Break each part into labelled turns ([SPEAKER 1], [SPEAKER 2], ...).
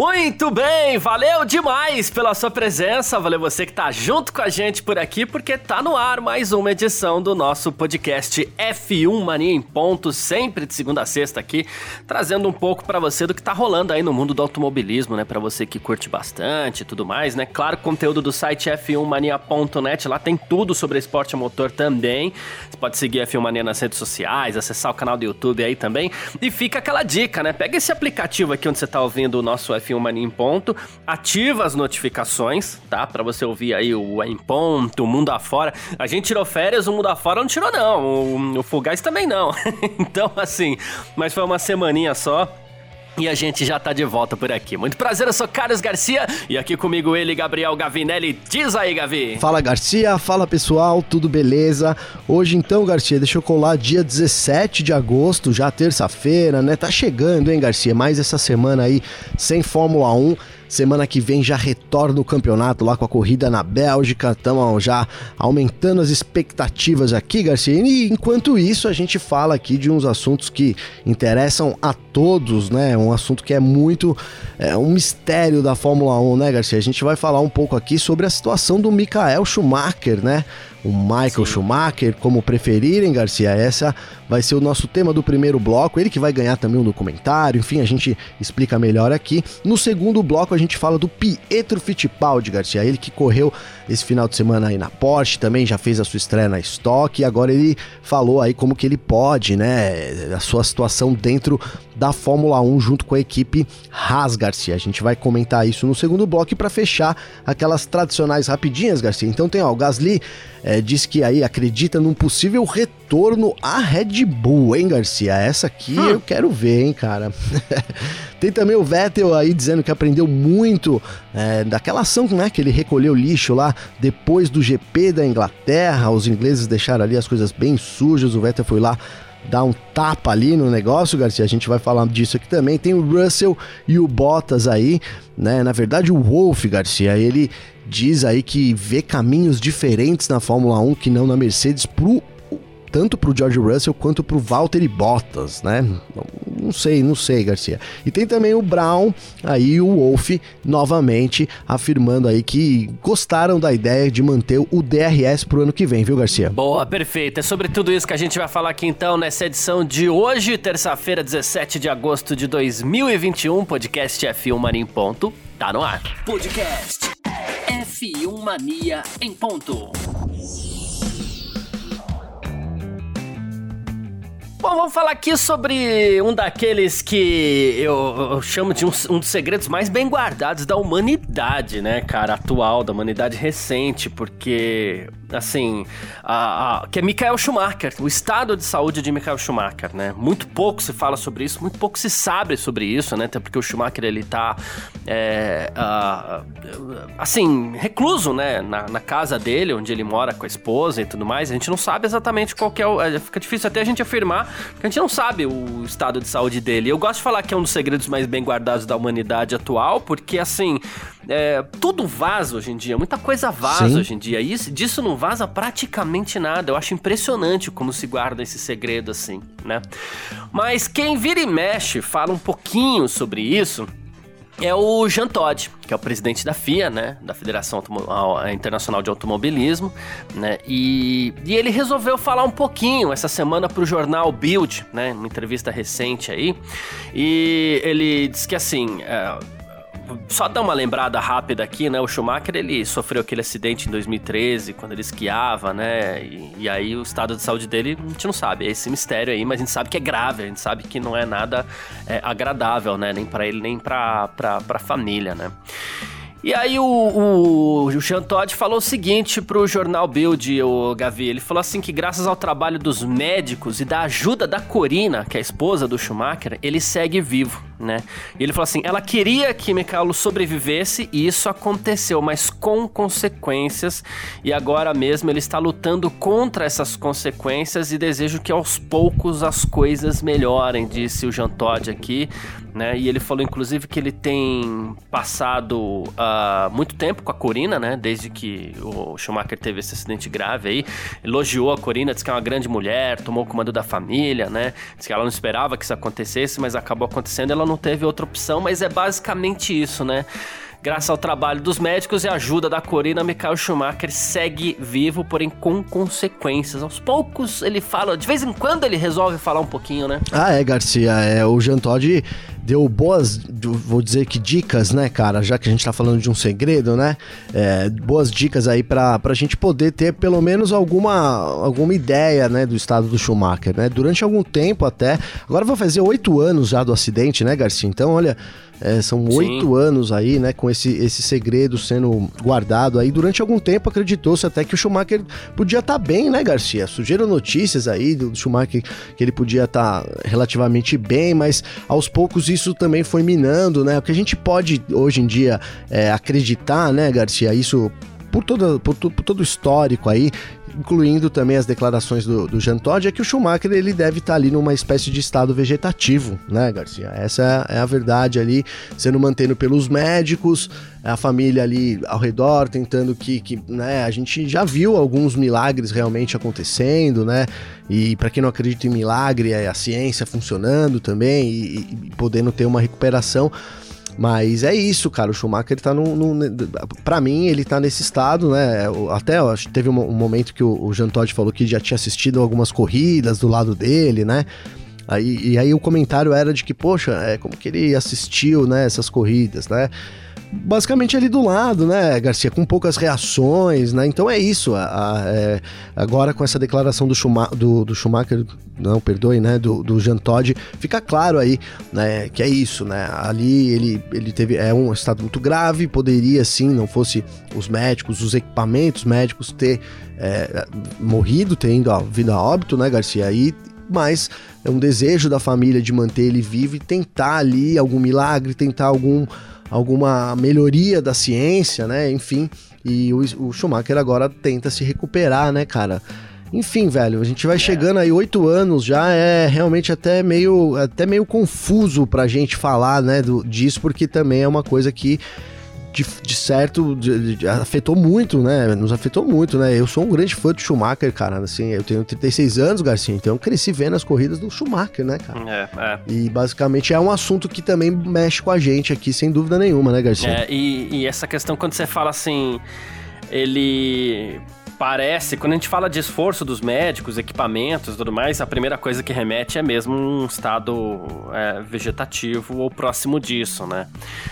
[SPEAKER 1] Muito bem, valeu demais pela sua presença, valeu você que tá junto com a gente por aqui, porque tá no ar mais uma edição do nosso podcast F1 Mania em Ponto, sempre de segunda a sexta aqui, trazendo um pouco para você do que tá rolando aí no mundo do automobilismo, né, para você que curte bastante e tudo mais, né? Claro, conteúdo do site f1mania.net, lá tem tudo sobre esporte motor também. Você pode seguir a F1 Mania nas redes sociais, acessar o canal do YouTube aí também, e fica aquela dica, né? Pega esse aplicativo aqui onde você tá ouvindo o nosso F1 F1 Mania em Ponto. Ativa as notificações, tá? Pra você ouvir aí o Em Ponto, o Mundo Afora. A gente tirou férias, o Mundo Afora não tirou, não. O, o Fugaz também não. então, assim, mas foi uma semaninha só. E a gente já tá de volta por aqui. Muito prazer, eu sou Carlos Garcia e aqui comigo ele, Gabriel Gavinelli. Diz aí, Gavi.
[SPEAKER 2] Fala, Garcia. Fala, pessoal. Tudo beleza? Hoje, então, Garcia, deixa eu colar dia 17 de agosto, já terça-feira, né? Tá chegando, hein, Garcia? Mais essa semana aí sem Fórmula 1. Semana que vem já retorna o campeonato lá com a corrida na Bélgica. Estamos já aumentando as expectativas aqui, Garcia. E enquanto isso, a gente fala aqui de uns assuntos que interessam a todos, né? Um assunto que é muito é, um mistério da Fórmula 1, né, Garcia? A gente vai falar um pouco aqui sobre a situação do Michael Schumacher, né? O Michael Sim. Schumacher, como preferirem, Garcia. Essa vai ser o nosso tema do primeiro bloco. Ele que vai ganhar também um documentário, enfim, a gente explica melhor aqui. No segundo bloco, a gente fala do Pietro Fittipaldi, Garcia. Ele que correu esse final de semana aí na Porsche, também já fez a sua estreia na Stock e agora ele falou aí como que ele pode, né, a sua situação dentro da Fórmula 1 junto com a equipe Haas, Garcia. A gente vai comentar isso no segundo bloco e para fechar aquelas tradicionais rapidinhas, Garcia. Então tem ó, o Gasly é, diz que aí acredita num possível retorno à Red Bull, hein, Garcia? Essa aqui hum. eu quero ver, hein, cara. Tem também o Vettel aí dizendo que aprendeu muito é, daquela ação né, que ele recolheu lixo lá depois do GP da Inglaterra. Os ingleses deixaram ali as coisas bem sujas. O Vettel foi lá dar um tapa ali no negócio, Garcia. A gente vai falar disso aqui também. Tem o Russell e o Bottas aí, né? Na verdade, o Wolf, Garcia, ele diz aí que vê caminhos diferentes na Fórmula 1 que não na Mercedes pro tanto pro George Russell quanto pro Valtteri Bottas, né? Não sei, não sei, Garcia. E tem também o Brown, aí o Wolf novamente afirmando aí que gostaram da ideia de manter o DRS pro ano que vem, viu, Garcia?
[SPEAKER 1] Boa, perfeito. É sobre tudo isso que a gente vai falar aqui então nessa edição de hoje, terça-feira, 17 de agosto de 2021, podcast F1 Mania em ponto. Tá no ar.
[SPEAKER 3] Podcast F1 Mania em ponto.
[SPEAKER 1] Bom, vamos falar aqui sobre um daqueles que eu, chamo de um, um, dos segredos mais bem guardados da humanidade, né, cara, atual, da humanidade recente, porque assim, a, a, que é Michael Schumacher, o estado de saúde de Michael Schumacher, né? Muito pouco se fala sobre isso, muito pouco se sabe sobre isso, né? Até porque o Schumacher ele tá, é, assim, recluso, né? Na, na, casa dele, onde ele mora com a esposa e tudo mais. A gente não sabe exatamente qual que é o. É, fica difícil até a gente afirmar, porque a gente não sabe o estado de saúde dele. Eu gosto de falar que é um dos segredos mais bem guardados da humanidade atual, porque assim é, tudo vaza hoje em dia, muita coisa vaza Sim. hoje em dia. E isso, disso não vaza praticamente nada. Eu acho impressionante como se guarda esse segredo assim, né? Mas quem vira e mexe fala um pouquinho sobre isso é o Jean Todt, que é o presidente da FIA, né, da Federação Internacional de Automobilismo, né, e, e ele resolveu falar um pouquinho essa semana para o jornal Bild, né, uma entrevista recente aí, e ele disse que assim, é, só dar uma lembrada rápida aqui, né? O Schumacher, ele sofreu aquele acidente em 2013, quando ele esquiava, né? E, e, aí o estado de saúde dele, a gente não sabe, é esse mistério aí, mas a gente sabe que é grave, a gente sabe que não é nada é, agradável, né? Nem para ele, nem pra, pra família, né? E aí o, o, o Jean Todt falou o seguinte pro jornal Bild, o Gavi, ele falou assim que graças ao trabalho dos médicos e da ajuda da Corina, que é a esposa do Schumacher, ele segue vivo né? E ele falou assim: ela queria que Mikhailo sobrevivesse e isso aconteceu, mas com consequências. E agora mesmo ele está lutando contra essas consequências e desejo que aos poucos as coisas melhorem, disse o Jean Todt aqui, né? E ele falou inclusive que ele tem passado uh, muito tempo com a Corina, né? Desde que o Schumacher teve esse acidente grave aí, elogiou a Corina, disse que é uma grande mulher, tomou o comando da família, né? Disse que ela não esperava que isso acontecesse, mas acabou acontecendo. Ela não teve outra opção, mas é basicamente isso, né? Graças ao trabalho dos médicos e ajuda da Corina, Michael Schumacher segue vivo, porém com consequências. Aos poucos ele fala, de vez em quando ele resolve falar um pouquinho, né?
[SPEAKER 2] Ah, é, Garcia. É, o Jean Todt deu boas, vou dizer que dicas, né, cara? Já que a gente tá falando de um segredo, né? É, boas dicas aí pra, pra gente poder ter pelo menos alguma, alguma ideia, né, do estado do Schumacher, né? Durante algum tempo até. Agora vai fazer oito anos já do acidente, né, Garcia? Então, olha. É, são oito anos aí, né, com esse, esse segredo sendo guardado aí. Durante algum tempo acreditou-se até que o Schumacher podia estar tá bem, né, Garcia? Surgiram notícias aí do Schumacher que ele podia estar tá relativamente bem, mas aos poucos isso também foi minando, né? Porque a gente pode hoje em dia é, acreditar, né, Garcia? Isso por, toda, por, por, todo o histórico aí, incluindo também as declarações do, do Jean Todt, é que o Schumacher ele deve estar ali numa espécie de estado vegetativo, né, Garcia? Essa é a verdade ali, sendo mantido pelos médicos, a família ali ao redor tentando que, que né, a gente já viu alguns milagres realmente acontecendo, né? E para quem não acredita em milagre, é a ciência funcionando também e, e podendo ter uma recuperação. Mas é isso, cara. O Schumacher ele tá no. no pra mim, ele tá nesse estado, né? Até teve um, um, momento que o, o Jean Todt falou que já tinha assistido algumas corridas do lado dele, né? Aí, e aí o comentário era de que, poxa, é como que ele assistiu, né, essas corridas, né? Basicamente ali do lado, né, Garcia, com poucas reações, né? Então é isso. A, a, é, agora com essa declaração do, Schuma, do, do, Schumacher, não, perdoe, né, do, do Jean Todt, fica claro aí, né, que é isso, né? Ali ele, ele teve é um estado muito grave, poderia sim, não fosse os médicos, os equipamentos médicos ter é, morrido, ter ido vida a óbito, né, Garcia? Aí mas é um desejo da família de manter ele vivo e tentar ali algum milagre, tentar algum alguma melhoria da ciência, né? Enfim, e o, o Schumacher agora tenta se recuperar, né, cara? Enfim, velho, a gente vai é. chegando aí oito anos já, é realmente até meio, até meio confuso pra gente falar, né, do, disso, porque também é uma coisa que de, de certo, de, de, afetou muito, né? Nos afetou muito, né? Eu sou um grande fã do Schumacher, cara. Assim, eu tenho 36 anos, Garcia, então eu cresci vendo as corridas do Schumacher, né, cara? É, é. E basicamente é um assunto que também mexe com a gente aqui, sem dúvida nenhuma, né, Garcia?
[SPEAKER 1] É, e, e essa questão, quando você fala assim, ele parece, quando a gente fala de esforço dos médicos, equipamentos tudo mais, a primeira coisa que remete é mesmo um estado é, vegetativo ou próximo disso, né?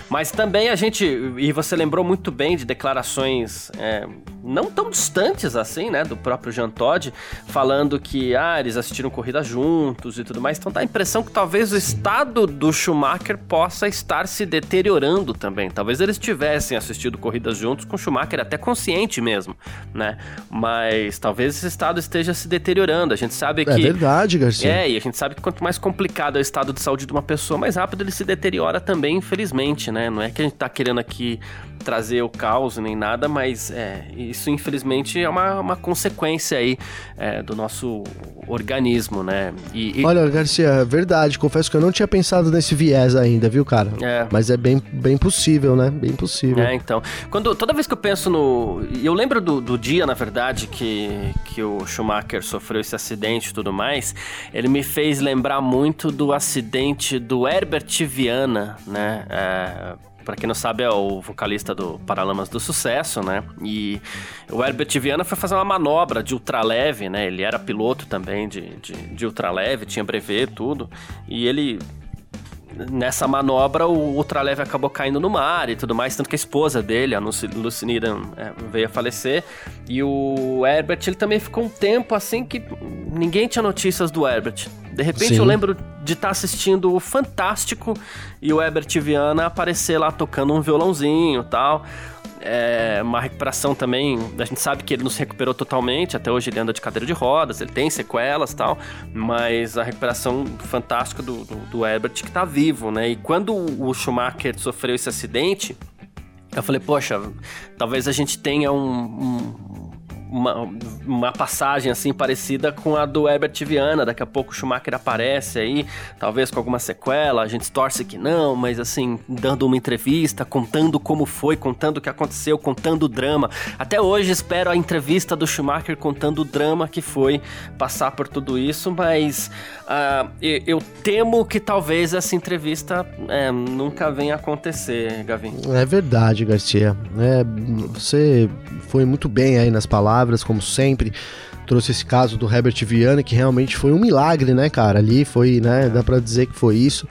[SPEAKER 1] Mas também a gente, e você lembrou muito bem de declarações é, não tão distantes assim, né, do próprio Jean Todt, falando que, ah, eles assistiram corrida juntos e tudo mais, então dá a impressão que talvez o estado do Schumacher possa estar se deteriorando também. Talvez eles tivessem assistido corridas juntos com o Schumacher, até consciente mesmo, né? Mas talvez esse estado esteja se deteriorando. A gente sabe é que.
[SPEAKER 2] É verdade, Garcia.
[SPEAKER 1] É, e a gente sabe que quanto mais complicado é o estado de saúde de uma pessoa, mais rápido ele se deteriora também, infelizmente, né? Não é que a gente tá querendo aqui trazer o caos nem nada, mas é, isso infelizmente é uma, uma consequência aí é, do nosso organismo, né?
[SPEAKER 2] E, e... Olha, Garcia, é verdade, confesso que eu não tinha pensado nesse viés ainda, viu, cara? É. Mas é bem, bem possível, né? Bem possível.
[SPEAKER 1] É, então. Quando, toda vez que eu penso no. Eu lembro do, do dia, na verdade, que, que o Schumacher sofreu esse acidente e tudo mais, ele me fez lembrar muito do acidente do Herbert Viana, né? É, para quem não sabe, é o vocalista do Paralamas do Sucesso, né? E o Herbert Viana foi fazer uma manobra de ultraleve, né? Ele era piloto também de, de, de ultraleve, tinha brevet, tudo. E ele nessa manobra o ultraleve acabou caindo no mar e tudo mais, tanto que a esposa dele, a Lucy Needham, é, veio a falecer. E o Herbert, ele também ficou um tempo assim que ninguém tinha notícias do Herbert. De repente Sim. eu lembro de estar tá assistindo o Fantástico e o Herbert Viana aparecer lá tocando um violãozinho tal. É uma recuperação também. A gente sabe que ele não se recuperou totalmente. Até hoje ele anda de cadeira de rodas, ele tem sequelas tal. Mas a recuperação fantástica do, do, do Herbert que tá vivo, né? E quando o Schumacher sofreu esse acidente, eu falei, poxa, talvez a gente tenha um, um uma, uma passagem assim parecida com a do Herbert Viana. Daqui a pouco o Schumacher aparece aí, talvez com alguma sequela. A gente torce que não, mas assim, dando uma entrevista, contando como foi, contando o que aconteceu, contando o drama. Até hoje espero a entrevista do Schumacher contando o drama que foi passar por tudo isso, mas uh, eu, eu, temo que talvez essa entrevista é, nunca venha acontecer, Gavin.
[SPEAKER 2] É verdade, Garcia. É, você foi muito bem aí nas palavras, como sempre. Trouxe esse caso do Herbert Viana, que realmente foi um milagre, né, cara? Ali foi, né? Dá pra dizer que foi isso.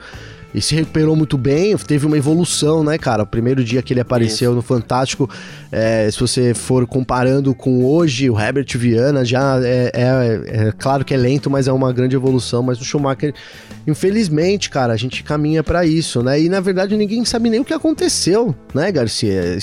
[SPEAKER 2] E se recuperou muito bem, teve uma evolução, né, cara? O primeiro dia que ele apareceu Isso. no Fantástico, é, se você for comparando com hoje, o Herbert Viana já é, é, é, claro que é lento, mas é uma grande evolução. Mas o Schumacher, infelizmente, cara, a gente caminha para isso, né? E na verdade ninguém sabe nem o que aconteceu, né, Garcia?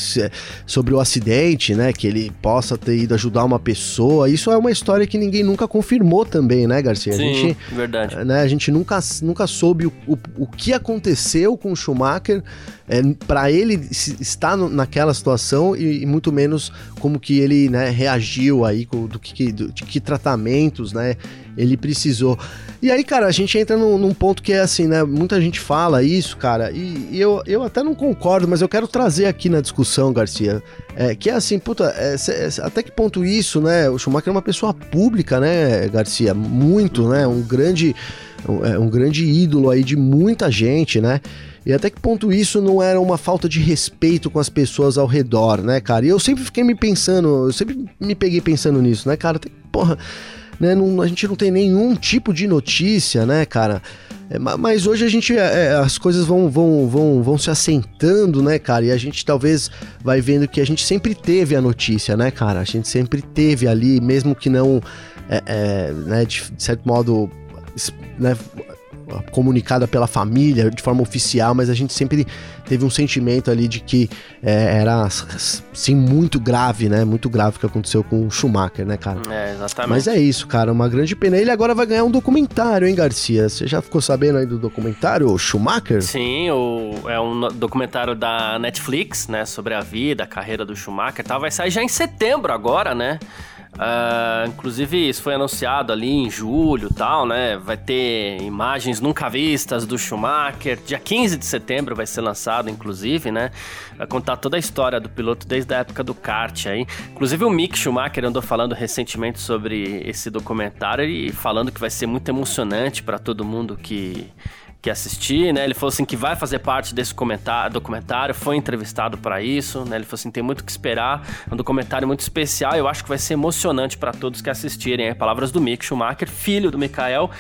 [SPEAKER 2] Sobre o acidente, né? Que ele possa ter ido ajudar uma pessoa. Isso é uma história que ninguém nunca confirmou também, né, Garcia?
[SPEAKER 1] Sim,
[SPEAKER 2] a gente,
[SPEAKER 1] verdade.
[SPEAKER 2] Né, a gente nunca, nunca soube o, o, o que aconteceu com o Schumacher é, para ele estar no, naquela situação e, e, muito menos como que ele né, reagiu aí, do que, do, de que tratamentos né, ele precisou. E aí, cara, a gente entra num, num, ponto que é assim, né? Muita gente fala isso, cara, e, e, eu, eu até não concordo, mas eu quero trazer aqui na discussão, Garcia, é, que é assim, puta, é, é, até que ponto isso, né? O Schumacher é uma pessoa pública, né, Garcia? Muito, né? Um grande é um grande ídolo aí de muita gente, né? E até que ponto isso não era uma falta de respeito com as pessoas ao redor, né, cara? E eu sempre fiquei me pensando, eu sempre me peguei pensando nisso, né, cara? Porra, né, não, a gente não tem nenhum tipo de notícia, né, cara? É, mas hoje a gente, é, é, as coisas vão, vão, vão, vão se assentando, né, cara? E a gente talvez vai vendo que a gente sempre teve a notícia, né, cara? A gente sempre teve ali, mesmo que não, é, é, né, de, de certo modo né, comunicada pela família de forma oficial, mas a gente sempre teve um sentimento ali de que é, era sim muito grave, né? Muito grave o que aconteceu com o Schumacher, né, cara?
[SPEAKER 1] É, exatamente.
[SPEAKER 2] Mas é isso, cara, uma grande pena. Ele agora vai ganhar um documentário, hein, Garcia? Você já ficou sabendo aí do documentário, o Schumacher?
[SPEAKER 1] Sim, o, é um documentário da Netflix, né, sobre a vida, a carreira do Schumacher, tá? Vai sair já em setembro agora, né? Uh, inclusive, isso foi anunciado ali em julho tal, né? Vai ter imagens nunca vistas do Schumacher. Dia 15 de setembro vai ser lançado, inclusive, né? Vai contar toda a história do piloto desde a época do kart aí. Inclusive, o Mick Schumacher andou falando recentemente sobre esse documentário e falando que vai ser muito emocionante para todo mundo que que assistir, né? Ele falou assim que vai fazer parte desse documentário, foi entrevistado para isso, né? Ele falou assim tem muito que esperar, é um documentário muito especial, eu acho que vai ser emocionante para todos que assistirem. É palavras do Mick Schumacher, filho do Mikael,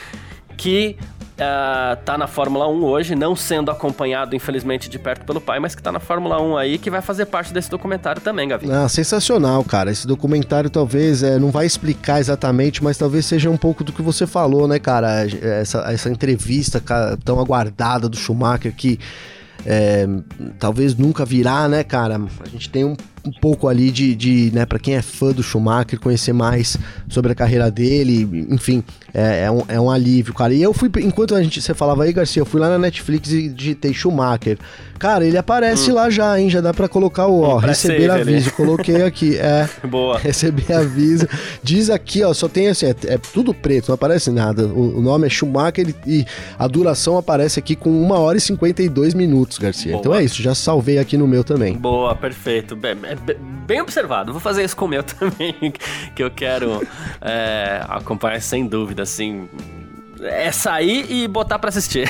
[SPEAKER 1] que uh, tá na Fórmula 1 hoje, não sendo acompanhado, infelizmente, de perto pelo pai, mas que tá na Fórmula 1 aí, que vai fazer parte desse documentário também, Gavi.
[SPEAKER 2] Ah, sensacional, cara. Esse documentário talvez é, não vai explicar exatamente, mas talvez seja um pouco do que você falou, né, cara? Essa, essa entrevista tão aguardada do Schumacher que é, talvez nunca virá, né, cara? A gente tem um um pouco ali de, de né, para quem é fã do Schumacher, conhecer mais sobre a carreira dele, enfim, é, é, um, é um alívio, cara. E eu fui, enquanto a gente, você falava aí, Garcia, eu fui lá na Netflix e digitei Schumacher. Cara, ele aparece hum. lá já, hein? Já dá pra colocar o, ó, receber aviso. Coloquei aqui, é.
[SPEAKER 1] Boa.
[SPEAKER 2] Receber aviso. Diz aqui, ó, só tem assim, é, é tudo preto, não aparece nada. O, o nome é Schumacher e a duração aparece aqui com 1 hora e 52 minutos, Garcia. Boa. Então é isso, já salvei aqui no meu também.
[SPEAKER 1] Boa, perfeito. Bem, é bem observado. Vou fazer isso com o meu também, que eu quero é, acompanhar sem dúvida, assim. É sair e botar para assistir.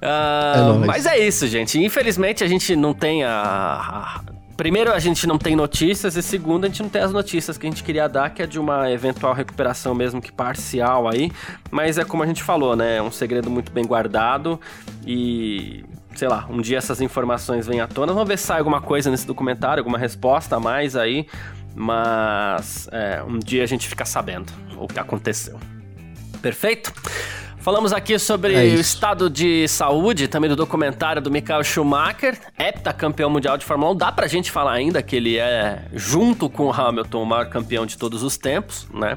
[SPEAKER 1] Uh, é mas é isso, gente. Infelizmente a gente não tem a, a, Primeiro, a gente não tem notícias, e segundo, a gente não tem as notícias que a gente queria dar, que é de uma eventual recuperação mesmo que parcial aí. Mas é como a gente falou, né? É um segredo muito bem guardado e sei lá, um dia essas informações vêm à tona. Vamos ver se sai alguma coisa nesse documentário, alguma resposta a mais aí. Mas é, um dia a gente fica sabendo o que aconteceu. Perfeito? Falamos aqui sobre é o estado de saúde, também do documentário do Michael Schumacher, heptacampeão mundial de Fórmula 1. Dá pra gente falar ainda que ele é, junto com o Hamilton, o maior campeão de todos os tempos, né?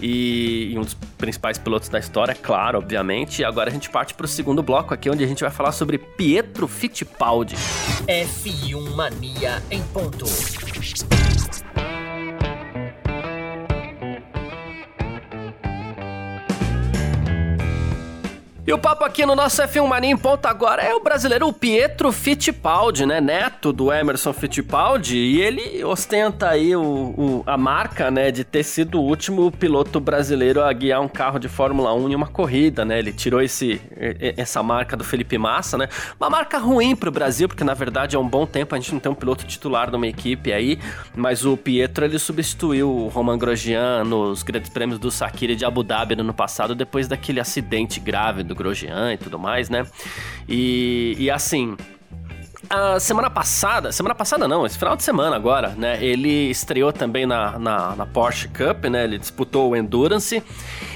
[SPEAKER 1] E, e um dos principais pilotos da história, claro, obviamente. E agora a gente parte pro segundo bloco aqui, onde a gente vai falar sobre Pietro Fittipaldi.
[SPEAKER 3] F1 Mania em ponto.
[SPEAKER 1] E o papo aqui no nosso F1 Mania em ponto agora é o brasileiro Pietro Fittipaldi, né? Neto do Emerson Fittipaldi. E ele ostenta aí o, o, a marca, né? De ter sido o último piloto brasileiro a guiar um carro de Fórmula 1 em uma corrida, né? Ele tirou esse, essa marca do Felipe Massa, né? Uma marca ruim pro Brasil, porque na verdade é um bom tempo a gente não tem um piloto titular numa equipe aí. Mas o Pietro, ele substituiu o Roman Grosjean nos grandes prêmios do Sakira de Abu Dhabi no ano passado, depois daquele acidente grave do Grosjean e tudo mais, né? E, e assim, a semana passada, semana passada não, esse final de semana agora, né? Ele estreou também na, na, na Porsche Cup, né? Ele disputou o Endurance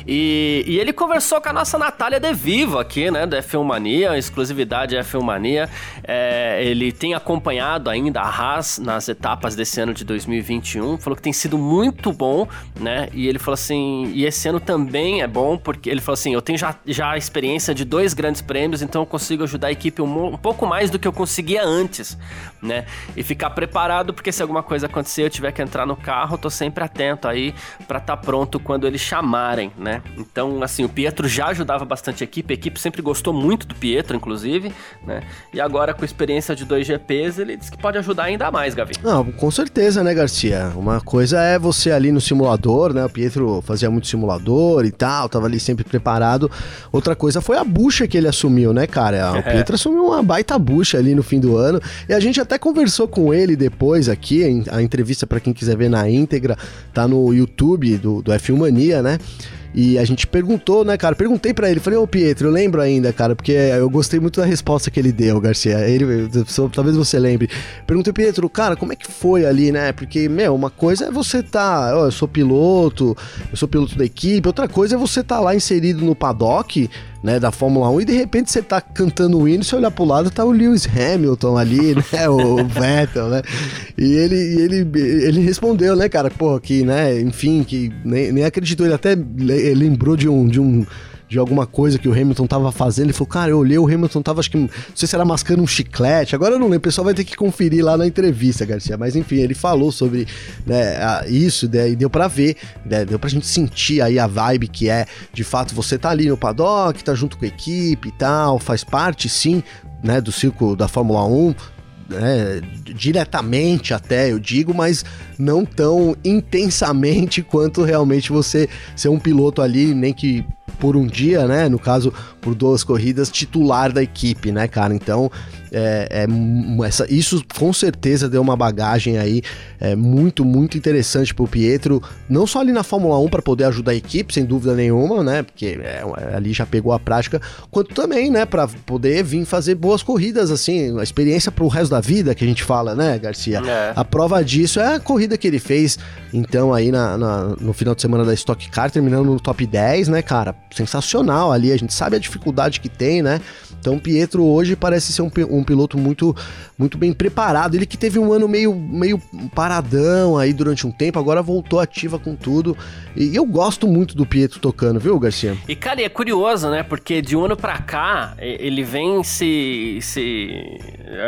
[SPEAKER 1] e, e, ele conversou com a nossa Natália De Vivo aqui, né? Da F1 Mania, exclusividade F1 Mania. É, ele tem acompanhado ainda a Haas nas etapas desse ano de 2021. Falou que tem sido muito bom, né? E ele falou assim: e esse ano também é bom, porque ele falou assim: eu tenho já, já a experiência de dois grandes prêmios, então eu consigo ajudar a equipe um, um pouco mais do que eu conseguia antes, né? E ficar preparado, porque se alguma coisa acontecer, eu tiver que entrar no carro, tô sempre atento aí para estar tá pronto quando eles chamarem, né? Então, assim, o Pietro já ajudava bastante a equipe, a equipe sempre gostou muito do Pietro, inclusive, né? E agora, com experiência de dois GPs, ele disse que pode ajudar ainda mais, Gavi.
[SPEAKER 2] Não, com certeza, né, Garcia? Uma coisa é você ali no simulador, né? O Pietro fazia muito simulador e tal, tava ali sempre preparado. Outra coisa foi a bucha que ele assumiu, né, cara? O é. Pietro assumiu uma baita bucha ali no fim do ano. E a gente até conversou com ele depois aqui, a entrevista para quem quiser ver na íntegra, tá no YouTube do, do F1 Mania, né? E a gente perguntou, né, cara? Perguntei para ele, falei, ô Pietro, eu lembro ainda, cara, porque eu gostei muito da resposta que ele deu, Garcia. Ele, talvez você lembre. Perguntei, Pietro, cara, como é que foi ali, né? Porque, meu, uma coisa é você tá, ó, eu sou piloto, eu sou piloto da equipe, outra coisa é você tá lá inserido no paddock né, da Fórmula 1 e de repente você tá cantando o hino, você olhar pro lado tá o Lewis Hamilton ali, né, o Vettel, né? E ele, ele, ele respondeu, né, cara, pô, que, né, enfim, que nem, nem acreditou, ele até lembrou de um de um de alguma coisa que o Hamilton tava fazendo. Ele falou, cara, eu olhei, o Hamilton tava, acho que, não sei se era mascando um chiclete. Agora eu não lembro, o pessoal vai ter que conferir lá na entrevista, Garcia. Mas enfim, ele falou sobre né, isso, né, e deu para ver, né, deu pra gente sentir aí a vibe que é, de fato, você tá ali no paddock, tá junto com a equipe e tal, faz parte, sim, né, do circo da Fórmula 1, né, diretamente até, eu digo, mas não tão intensamente quanto realmente você ser um piloto ali, nem que por um dia, né? No caso, por duas corridas, titular da equipe, né, cara? Então, é, é, essa, isso com certeza deu uma bagagem aí é, muito, muito interessante pro Pietro, não só ali na Fórmula 1 para poder ajudar a equipe, sem dúvida nenhuma, né? Porque é, ali já pegou a prática, quanto também, né, para poder vir fazer boas corridas, assim, a experiência pro resto da vida que a gente fala, né, Garcia? É. A prova disso é a corrida que ele fez, então, aí na, na, no final de semana da Stock Car, terminando no top 10, né, cara? Sensacional ali, a gente sabe a dificuldade que tem, né? Então, Pietro hoje parece ser um, um piloto muito, muito bem preparado. Ele que teve um ano meio, meio paradão aí durante um tempo, agora voltou ativa com tudo. E eu gosto muito do Pietro tocando, viu, Garcia?
[SPEAKER 1] E, cara, é curioso, né? Porque de um ano pra cá, ele vem se. se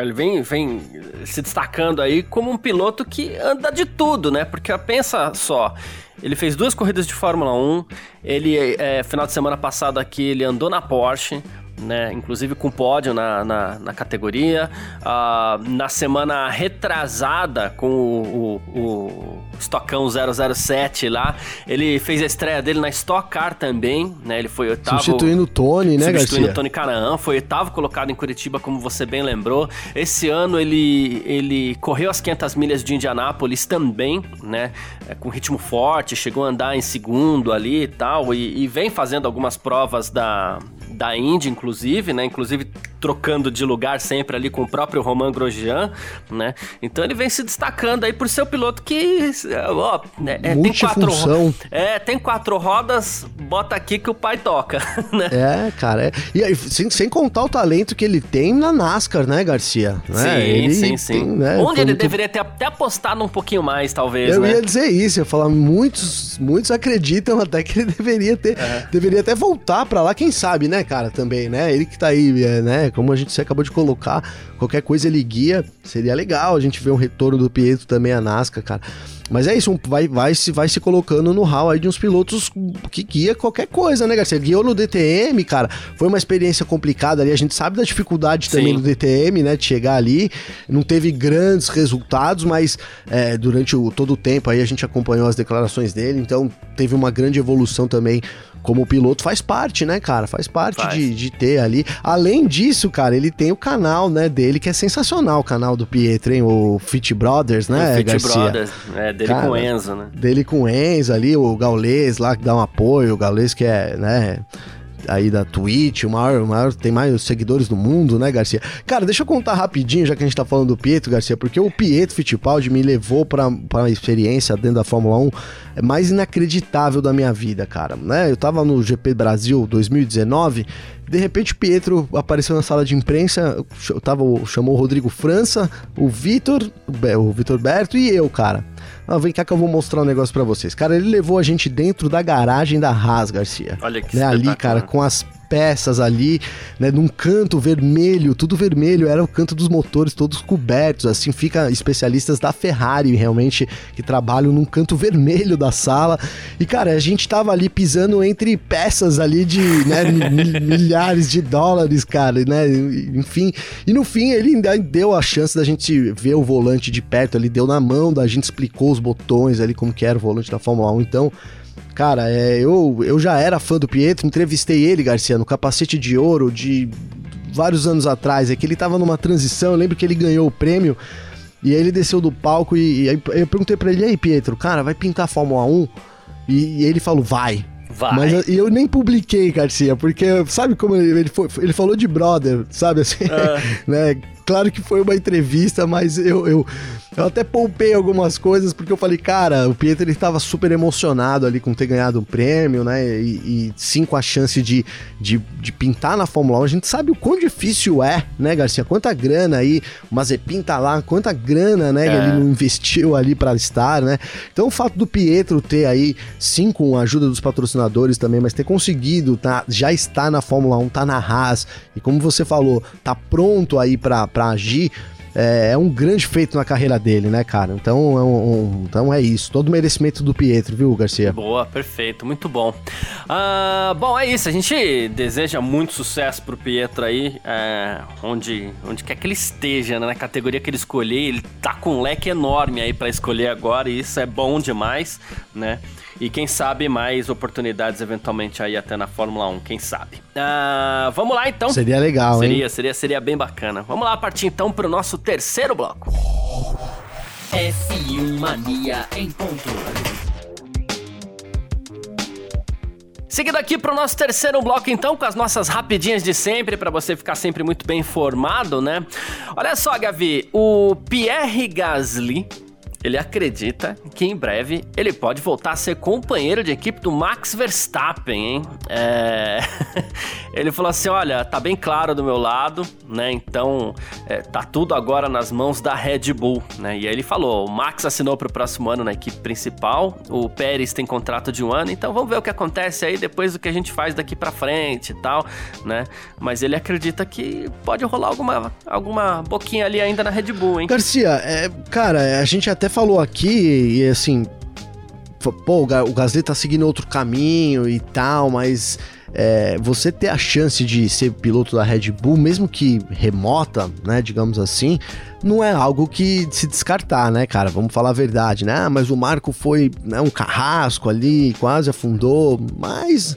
[SPEAKER 1] ele vem, vem se destacando aí como um piloto que anda de tudo, né? Porque pensa só. Ele fez duas corridas de Fórmula 1. Ele, é, final de semana passado aqui, ele andou na Porsche né? Inclusive com pódio na, na, na categoria. Uh, na semana retrasada, com o, o, o Stockão 007 lá, ele fez a estreia dele na Stock Car também, né? Ele foi oitavo...
[SPEAKER 2] Substituindo o Tony, né,
[SPEAKER 1] Substituindo
[SPEAKER 2] o
[SPEAKER 1] Tony Canaan, foi oitavo colocado em Curitiba, como você bem lembrou. Esse ano ele, ele correu as 500 milhas de Indianápolis também, né? É, com ritmo forte, chegou a andar em segundo ali e tal, e, e vem fazendo algumas provas da, da Indy, inclusive, né? Inclusive trocando de lugar sempre ali com o próprio Roman Grosjean, né? Então ele vem se destacando aí por ser o piloto que, ó, né, é, tem quatro, é, tem quatro rodas, bota aqui que o pai toca,
[SPEAKER 2] né? É, cara. É. E aí, sem, sem contar o talento que ele tem na NASCAR, né, Garcia?
[SPEAKER 1] Né? Sim, ele sim, sim. Tem, né, Onde ele muito... deveria ter até apostado um pouquinho mais, talvez,
[SPEAKER 2] Eu
[SPEAKER 1] né?
[SPEAKER 2] ia dizer isso, eu ia falar, muitos, muitos acreditam até que ele deveria ter, é. deveria até voltar para lá, quem sabe, né, cara, também, né? Ele que tá aí, é, né, como a gente acabou de colocar, qualquer coisa ele guia, seria legal a gente ver um retorno do Pietro também a NASCAR, cara. Mas é isso, vai, vai, se, vai se colocando no hall aí de uns pilotos que guia qualquer coisa, né, Garcia? Guiou no DTM, cara, foi uma experiência complicada ali. A gente sabe da dificuldade também Sim. do DTM, né, de chegar ali. Não teve grandes resultados, mas é, durante o, todo o tempo aí a gente acompanhou as declarações dele, então teve uma grande evolução também como piloto faz parte, né, cara? Faz parte faz. De, de ter ali. Além disso, cara, ele tem o canal, né, dele, que é sensacional, o canal do Pietro, hein? O Fit Brothers, né, o Fit Garcia? Brothers,
[SPEAKER 1] é, dele cara, com Enzo, né?
[SPEAKER 2] Dele com o Enzo ali, o Gaulês lá que dá um apoio, o Gaulês que é, né aí da Twitch, o maior, o maior, tem mais seguidores do mundo, né, Garcia? Cara, deixa eu contar rapidinho, já que a gente tá falando do Pietro, Garcia, porque o Pietro Fittipaldi me levou pra, pra uma experiência dentro da Fórmula 1 mais inacreditável da minha vida, cara, né? Eu tava no GP Brasil 2019 de repente o Pietro apareceu na sala de imprensa, tava, chamou o Rodrigo França, o Vitor, o Vitor Berto e eu, cara. Ah, vem cá que eu vou mostrar um negócio para vocês. Cara, ele levou a gente dentro da garagem da Haas, Garcia.
[SPEAKER 1] Olha que
[SPEAKER 2] né, Ali, cara, com as peças ali, né, num canto vermelho, tudo vermelho, era o canto dos motores todos cobertos, assim, fica especialistas da Ferrari realmente que trabalham num canto vermelho da sala. E cara, a gente tava ali pisando entre peças ali de, né, milhares de dólares, cara, né? Enfim, e no fim ele ainda deu a chance da gente ver o volante de perto, ele deu na mão, da gente explicou os botões ali como que era o volante da Fórmula 1, então Cara, é, eu, eu já era fã do Pietro, entrevistei ele, Garcia, no capacete de ouro de vários anos atrás. É que ele tava numa transição, eu lembro que ele ganhou o prêmio. E aí ele desceu do palco e, e eu perguntei para ele, e aí, Pietro, cara, vai pintar a Fórmula 1? E, e ele falou, vai.
[SPEAKER 1] Vai.
[SPEAKER 2] Mas eu, eu nem publiquei, Garcia, porque sabe como ele, ele, foi, ele falou de brother, sabe assim? Uh. né? Claro que foi uma entrevista, mas eu, eu, eu até poupei algumas coisas, porque eu falei, cara, o Pietro ele tava super emocionado ali com ter ganhado um prêmio, né? E, e sim com a chance de, de, de, pintar na Fórmula 1. A gente sabe o quão difícil é, né, Garcia? Quanta grana aí, o Mazepin tá lá, quanta grana, né, é. ele não investiu ali para estar, né? Então o fato do Pietro ter aí, sim, com a ajuda dos patrocinadores também, mas ter conseguido, tá, já está na Fórmula 1, tá na Haas, e como você falou, tá pronto aí para agir é, é, um grande feito na carreira dele, né, cara? Então é, um, um, então é isso. Todo merecimento do Pietro, viu, Garcia?
[SPEAKER 1] Boa, perfeito, muito bom. Uh, bom, é isso. A gente deseja muito sucesso pro Pietro aí, é, onde, onde quer que ele esteja, né, na categoria que ele escolher. Ele tá com um leque enorme aí para escolher agora e isso é bom demais, né? E quem sabe mais oportunidades eventualmente aí até na Fórmula 1, quem sabe. Uh, vamos lá então.
[SPEAKER 2] Seria legal,
[SPEAKER 1] seria,
[SPEAKER 2] hein?
[SPEAKER 1] Seria, seria bem bacana. Vamos lá partir então para o nosso terceiro bloco.
[SPEAKER 3] F1 Mania em ponto.
[SPEAKER 1] Seguindo aqui para o nosso terceiro bloco, então, com as nossas rapidinhas de sempre, para você ficar sempre muito bem informado, né? Olha só, Gavi, o Pierre Gasly ele acredita que em breve ele pode voltar a ser companheiro de equipe do Max Verstappen, hein? É... ele falou assim: olha, tá bem claro do meu lado, né? Então é, tá tudo agora nas mãos da Red Bull, né? E aí ele falou: o Max assinou pro próximo ano na equipe principal, o Pérez tem contrato de um ano, então vamos ver o que acontece aí depois do que a gente faz daqui para frente e tal, né? Mas ele acredita que pode rolar alguma, alguma boquinha ali ainda na Red Bull, hein?
[SPEAKER 2] Garcia, é, cara, a gente até falou aqui, e assim, pô, o Gasly tá seguindo outro caminho e tal, mas é, você ter a chance de ser piloto da Red Bull, mesmo que remota, né, digamos assim, não é algo que se descartar, né, cara? Vamos falar a verdade, né? Ah, mas o Marco foi né, um carrasco ali, quase afundou, mas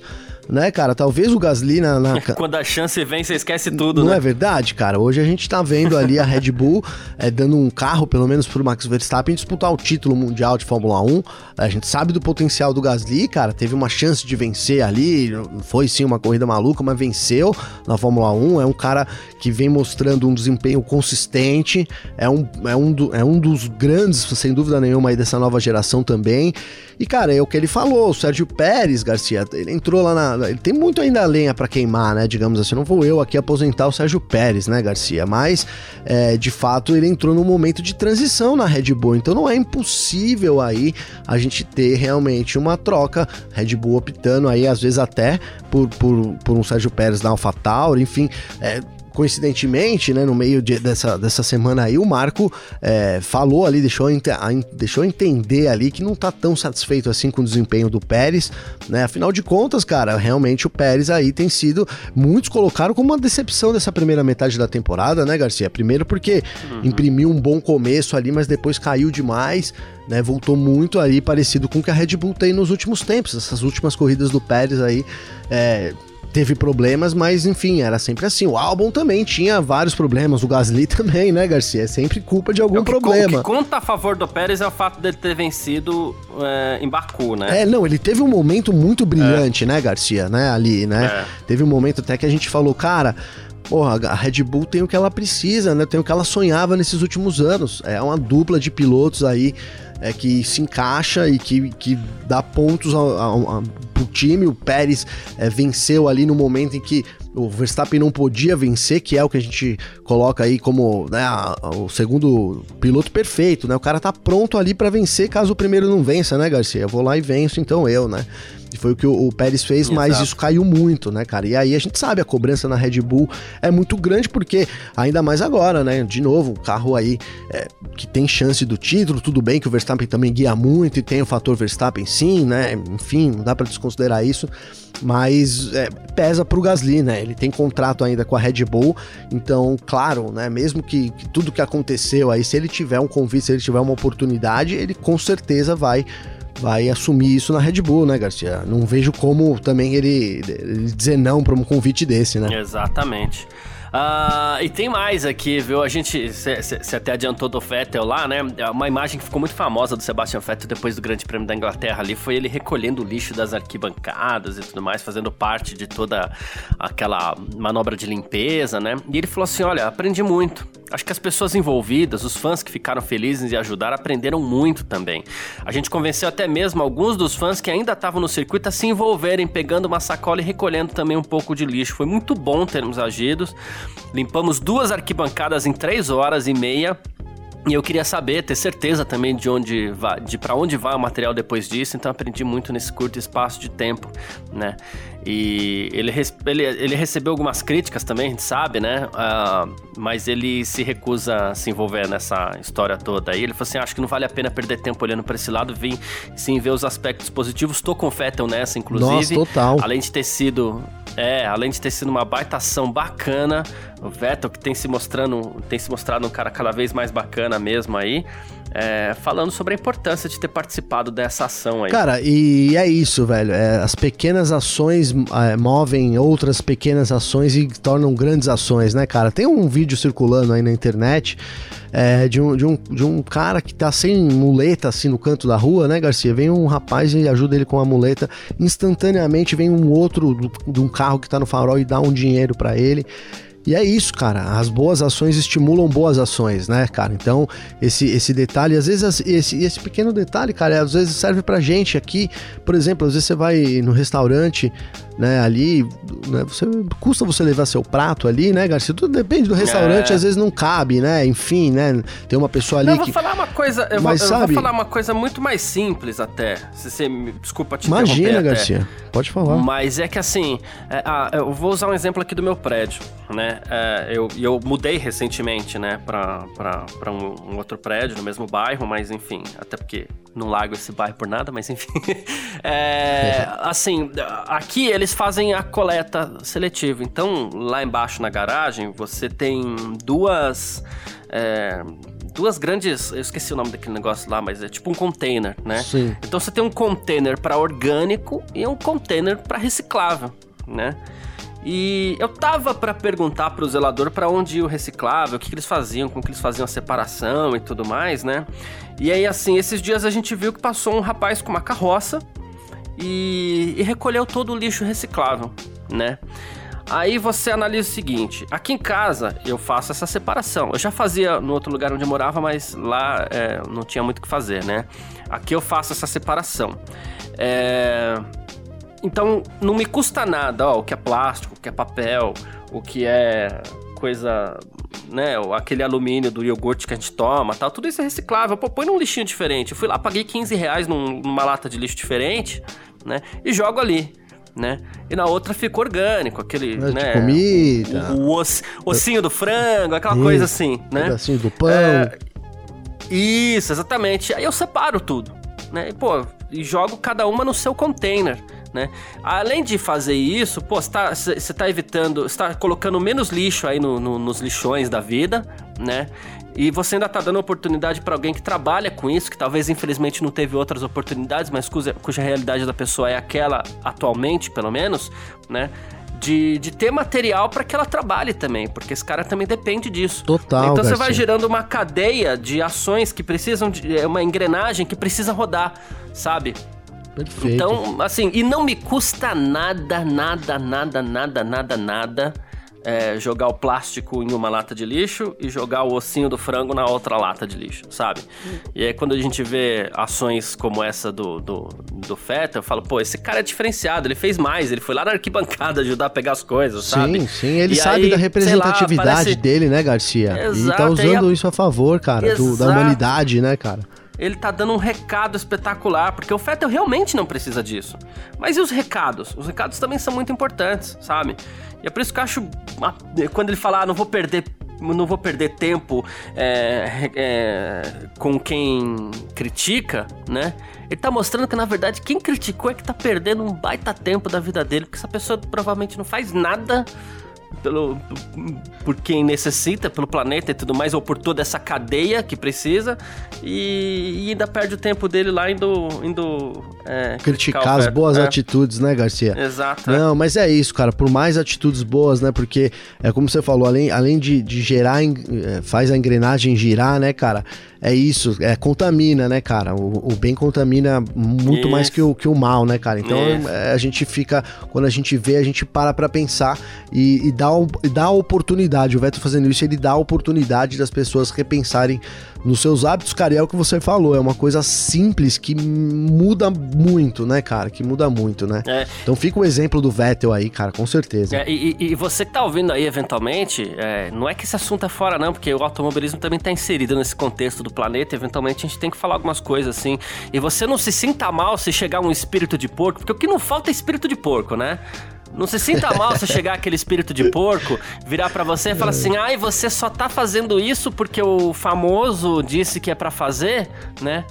[SPEAKER 2] né, cara? Talvez o Gasly na. na...
[SPEAKER 1] Quando a chance vem, você esquece tudo,
[SPEAKER 2] Não
[SPEAKER 1] né?
[SPEAKER 2] é verdade, cara? Hoje a gente tá vendo ali a Red Bull é, dando um carro, pelo menos pro Max Verstappen, disputar o título mundial de Fórmula 1. A gente sabe do potencial do Gasly, cara. Teve uma chance de vencer ali. Foi sim uma corrida maluca, mas venceu na Fórmula 1. É um cara que vem mostrando um desempenho consistente. É um, é um, do, é um dos grandes, sem dúvida nenhuma, aí dessa nova geração também. E, cara, é o que ele falou. O Sérgio Pérez, Garcia, ele entrou lá na. Ele tem muito ainda lenha para queimar, né? Digamos assim. Não vou eu aqui aposentar o Sérgio Pérez, né, Garcia? Mas, é, de fato, ele entrou num momento de transição na Red Bull. Então não é impossível aí a gente ter realmente uma troca. Red Bull optando aí, às vezes, até por, por, por um Sérgio Pérez na AlphaTauri, enfim. É, coincidentemente, né, no meio de, dessa, dessa semana aí, o Marco é, falou ali, deixou, deixou entender ali que não tá tão satisfeito assim com o desempenho do Pérez, né? Afinal de contas, cara, realmente o Pérez aí tem sido, muitos colocaram como uma decepção dessa primeira metade da temporada, né, Garcia? Primeiro porque uhum. imprimiu um bom começo ali, mas depois caiu demais, né? Voltou muito aí parecido com o que a Red Bull tem nos últimos tempos, essas últimas corridas do Pérez aí, é, teve problemas, mas enfim, era sempre assim. O álbum também tinha vários problemas, o Gasly também, né, Garcia? É sempre culpa de algum
[SPEAKER 1] o que,
[SPEAKER 2] problema.
[SPEAKER 1] O que conta a favor do Pérez é o fato dele ter vencido é, em Baku, né?
[SPEAKER 2] É, não, ele teve um momento muito brilhante, é. né, Garcia, né, ali, né? É. Teve um momento até que a gente falou, cara, porra, a Red Bull tem o que ela precisa, né? Tem o que ela sonhava nesses últimos anos. É uma dupla de pilotos aí é, que se encaixa e que, que dá pontos ao, ao, ao, pro time. O Pérez é, venceu ali no momento em que o Verstappen não podia vencer, que é o que a gente coloca aí como né, o segundo piloto perfeito, né? O cara tá pronto ali para vencer caso o primeiro não vença, né, Garcia? Eu vou lá e venço, então eu, né? E foi o que o, o Pérez fez, Exato. mas isso caiu muito, né, cara? E aí a gente sabe, a cobrança na Red Bull é muito grande, porque ainda mais agora, né? De novo, o carro aí é, que tem chance do título, tudo bem que o Verstappen também guia muito e tem o fator Verstappen sim, né? Enfim, não dá para desconsiderar isso mas é, pesa pro Gasly, né? Ele tem contrato ainda com a Red Bull, então, claro, né? Mesmo que, que, tudo que aconteceu aí, se ele tiver um convite, se ele tiver uma oportunidade, ele com certeza vai vai assumir isso na Red Bull, né, Garcia? Não vejo como também ele, ele dizer não para um convite desse, né?
[SPEAKER 1] Exatamente. Uh, e tem mais aqui, viu? A gente, você até adiantou do Vettel lá, né? Uma imagem que ficou muito famosa do Sebastian Vettel depois do Grande Prêmio da Inglaterra ali foi ele recolhendo o lixo das arquibancadas e tudo mais, fazendo parte de toda aquela manobra de limpeza, né? E ele falou assim: Olha, aprendi muito. Acho que as pessoas envolvidas, os fãs que ficaram felizes em ajudar, aprenderam muito também. A gente convenceu até mesmo alguns dos fãs que ainda estavam no circuito a se envolverem, pegando uma sacola e recolhendo também um pouco de lixo. Foi muito bom termos agidos. Limpamos duas arquibancadas em três horas e meia. E eu queria saber, ter certeza também de onde vai, de para onde vai o material depois disso, então aprendi muito nesse curto espaço de tempo, né? E ele, ele, ele recebeu algumas críticas também, a gente sabe, né? Uh, mas ele se recusa a se envolver nessa história toda. aí ele falou assim: acho que não vale a pena perder tempo olhando para esse lado, vim sim ver os aspectos positivos. Tô com o Fettel nessa, inclusive.
[SPEAKER 2] Nossa, total.
[SPEAKER 1] Além de ter sido. É, além de ter sido uma baita ação bacana, o Vettel que tem se mostrando, tem se mostrado um cara cada vez mais bacana mesmo aí é, falando sobre a importância de ter participado dessa ação aí.
[SPEAKER 2] Cara, e é isso, velho. É, as pequenas ações é, movem outras pequenas ações e tornam grandes ações, né, cara? Tem um vídeo circulando aí na internet é, de, um, de, um, de um cara que tá sem muleta assim no canto da rua, né, Garcia? Vem um rapaz e ajuda ele com a muleta. Instantaneamente vem um outro de um carro que tá no farol e dá um dinheiro para ele. E é isso, cara. As boas ações estimulam boas ações, né, cara? Então, esse, esse detalhe, às vezes, esse, esse pequeno detalhe, cara, às vezes serve pra gente aqui. Por exemplo, às vezes você vai no restaurante, né, ali, né, você, custa você levar seu prato ali, né, Garcia? Tudo depende do restaurante, é. às vezes não cabe, né? Enfim, né? Tem uma pessoa ali
[SPEAKER 1] não,
[SPEAKER 2] que...
[SPEAKER 1] Eu vou falar uma coisa, eu, Mas, vou, sabe... eu vou falar uma coisa muito mais simples até. Se você me... Desculpa te
[SPEAKER 2] Imagina, Garcia. Pode falar.
[SPEAKER 1] Mas é que assim, é, ah, eu vou usar um exemplo aqui do meu prédio, né? É, eu, eu mudei recentemente, né, pra, pra, pra um, um outro prédio no mesmo bairro, mas enfim, até porque não largo esse bairro por nada, mas enfim. é, assim, aqui eles fazem a coleta seletiva. Então, lá embaixo na garagem, você tem duas. É, duas grandes. Eu esqueci o nome daquele negócio lá, mas é tipo um container, né?
[SPEAKER 2] Sim.
[SPEAKER 1] Então você tem um container para orgânico e um container para reciclável, né? E eu tava para perguntar pro zelador para onde ia o reciclável, o que, que, eles faziam, como que eles faziam a separação e tudo mais, né? E aí, assim, esses dias a gente viu que passou um rapaz com uma carroça e, e recolheu todo o lixo reciclável, né? Aí você analisa o seguinte: aqui em casa eu faço essa separação. Eu já fazia no outro lugar onde eu morava, mas lá é, não tinha muito o que fazer, né? Aqui eu faço essa separação. É então, não me custa nada, ó, o que é plástico, o que é papel, o que é coisa, né, aquele alumínio do iogurte que a gente toma, tal, tudo isso é reciclável. Pô, põe num lixinho diferente. Eu fui lá, paguei 15 reais num, numa lata de lixo diferente, né, e jogo ali. Né? E na outra fica orgânico, aquele, né?
[SPEAKER 2] Comida.
[SPEAKER 1] O, o os, ossinho do frango, aquela coisa assim, né?
[SPEAKER 2] Pedacinho do pão.
[SPEAKER 1] É, isso, exatamente. Aí eu separo tudo, né? E, pô, e jogo cada uma no seu container né? Além de fazer isso, pô, você tá, tá evitando, você tá colocando menos lixo aí no, no, nos lixões da vida, né? E você ainda tá dando oportunidade para alguém que trabalha com isso, que talvez infelizmente não teve outras oportunidades, mas cuja, cuja realidade da pessoa é aquela atualmente, pelo menos, né? De, de, ter material para que ela trabalhe também, porque esse cara também depende disso.
[SPEAKER 2] Total.
[SPEAKER 1] Então
[SPEAKER 2] Garcia.
[SPEAKER 1] você vai gerando uma cadeia de ações que precisam de é uma engrenagem que precisa rodar, sabe?
[SPEAKER 2] Perfeito.
[SPEAKER 1] Então, assim, e não me custa nada, nada, nada, nada, nada, nada é, jogar o plástico em uma lata de lixo e jogar o ossinho do frango na outra lata de lixo, sabe? E aí quando a gente vê ações como essa do, do, do Feta, eu falo, pô, esse cara é diferenciado, ele fez mais, ele foi lá na arquibancada ajudar a pegar as coisas,
[SPEAKER 2] sim,
[SPEAKER 1] sabe?
[SPEAKER 2] Sim, sim, ele
[SPEAKER 1] e
[SPEAKER 2] sabe
[SPEAKER 1] aí,
[SPEAKER 2] da representatividade
[SPEAKER 1] lá, parece...
[SPEAKER 2] dele, né, Garcia?
[SPEAKER 1] Exato,
[SPEAKER 2] e tá usando
[SPEAKER 1] a...
[SPEAKER 2] isso a favor, cara, do, da humanidade, né, cara?
[SPEAKER 1] Ele tá dando um recado espetacular, porque o Fettel realmente não precisa disso. Mas e os recados? Os recados também são muito importantes, sabe? E é por isso que eu acho. Quando ele fala, ah, não vou perder. Não vou perder tempo é, é, com quem critica, né? Ele tá mostrando que, na verdade, quem criticou é que tá perdendo um baita tempo da vida dele, porque essa pessoa provavelmente não faz nada pelo, por quem necessita, pelo planeta e tudo mais, ou por toda essa cadeia que precisa, e, e ainda perde o tempo dele lá indo. indo
[SPEAKER 2] é, criticar, criticar as boas é. atitudes, né, Garcia?
[SPEAKER 1] Exato.
[SPEAKER 2] Não, mas é isso, cara, por mais atitudes boas, né, porque é como você falou, além, além de, de gerar, é, faz a engrenagem girar, né, cara, é isso, é, contamina, né, cara? O, o bem contamina muito isso. mais que o, que o mal, né, cara? Então é, a gente fica, quando a gente vê, a gente para pra pensar e, e dá, dá a oportunidade. O Veto fazendo isso, ele dá a oportunidade das pessoas repensarem nos seus hábitos, cara, e é o que você falou, é uma coisa simples que muda muito, né, cara? Que muda muito, né? É. Então fica o exemplo do Vettel aí, cara, com certeza.
[SPEAKER 1] É, e, e, você que tá ouvindo aí, eventualmente, é, não é que esse assunto é fora, não, porque o automobilismo também tá inserido nesse contexto do planeta, eventualmente a gente tem que falar algumas coisas assim. E você não se sinta mal se chegar um espírito de porco, porque o que não falta é espírito de porco, né? Não se sinta mal se chegar aquele espírito de porco, virar para você e falar assim: ai, você só tá fazendo isso porque o famoso disse que é para fazer, né?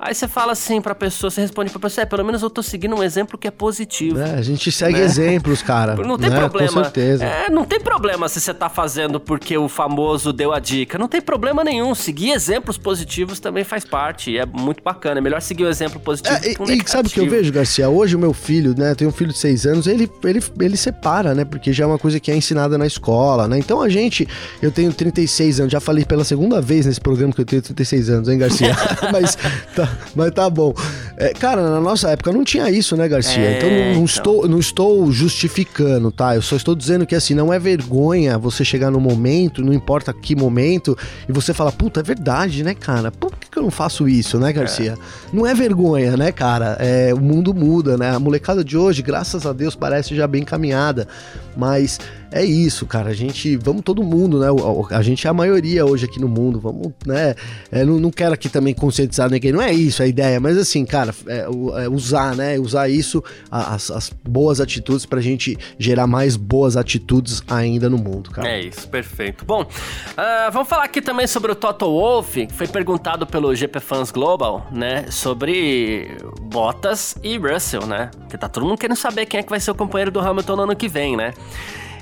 [SPEAKER 1] Aí você fala assim pra pessoa, você responde pra pessoa, é, pelo menos eu tô seguindo um exemplo que é positivo.
[SPEAKER 2] É, a gente segue né? exemplos, cara.
[SPEAKER 1] Não tem
[SPEAKER 2] né?
[SPEAKER 1] problema.
[SPEAKER 2] Com certeza.
[SPEAKER 1] É, não tem problema se você tá fazendo porque o famoso deu a dica. Não tem problema nenhum. Seguir exemplos positivos também faz parte. E é muito bacana. É melhor seguir o exemplo positivo
[SPEAKER 2] é, que um E sabe o que eu vejo, Garcia? Hoje o meu filho, né, tem um filho de seis anos, ele, ele, ele separa, né? Porque já é uma coisa que é ensinada na escola, né? Então a gente, eu tenho 36 anos, já falei pela segunda vez nesse programa que eu tenho 36 anos, hein, Garcia? mas, tá, mas tá bom. É, cara, na nossa época não tinha isso, né, Garcia? É, então não, não então. Estou, não estou justificando, tá? Eu só estou dizendo que assim, não é vergonha você chegar no momento, não importa que momento, e você falar, puta, é verdade, né, cara? Por que, que eu não faço isso, né, Garcia? É. Não é vergonha, né, cara? É, o mundo muda, né? A molecada de hoje, graças a Deus, parece já bem caminhada. Mas é isso, cara. A gente, vamos todo mundo, né? A gente é a maioria hoje aqui no mundo. Vamos, né? É, não, não quero aqui também conscientizar ninguém. Não é isso a ideia, mas assim, cara, é, é usar, né? Usar isso, as, as boas atitudes pra gente gerar mais boas atitudes ainda no mundo, cara.
[SPEAKER 1] É isso, perfeito. Bom, uh, vamos falar aqui também sobre o Toto Wolff, que foi perguntado pelo GP Fans Global, né? Sobre Bottas e Russell, né? Que tá todo mundo querendo saber quem é que vai ser o companheiro do Hamilton no ano que vem, né?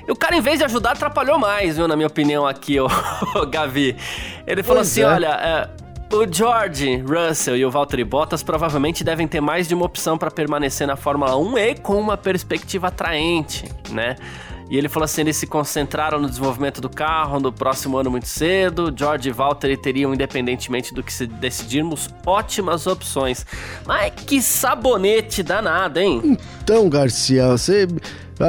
[SPEAKER 1] E o cara, em vez de ajudar, atrapalhou mais, viu, na minha opinião aqui, o Gavi. Ele falou pois assim, é. olha... É, o George Russell e o Valtteri Bottas provavelmente devem ter mais de uma opção para permanecer na Fórmula 1 e com uma perspectiva atraente, né? E ele falou assim: eles se concentraram no desenvolvimento do carro no próximo ano muito cedo. George e Valtteri teriam, independentemente do que se decidirmos, ótimas opções. Mas que sabonete danado, hein?
[SPEAKER 2] Então, Garcia, você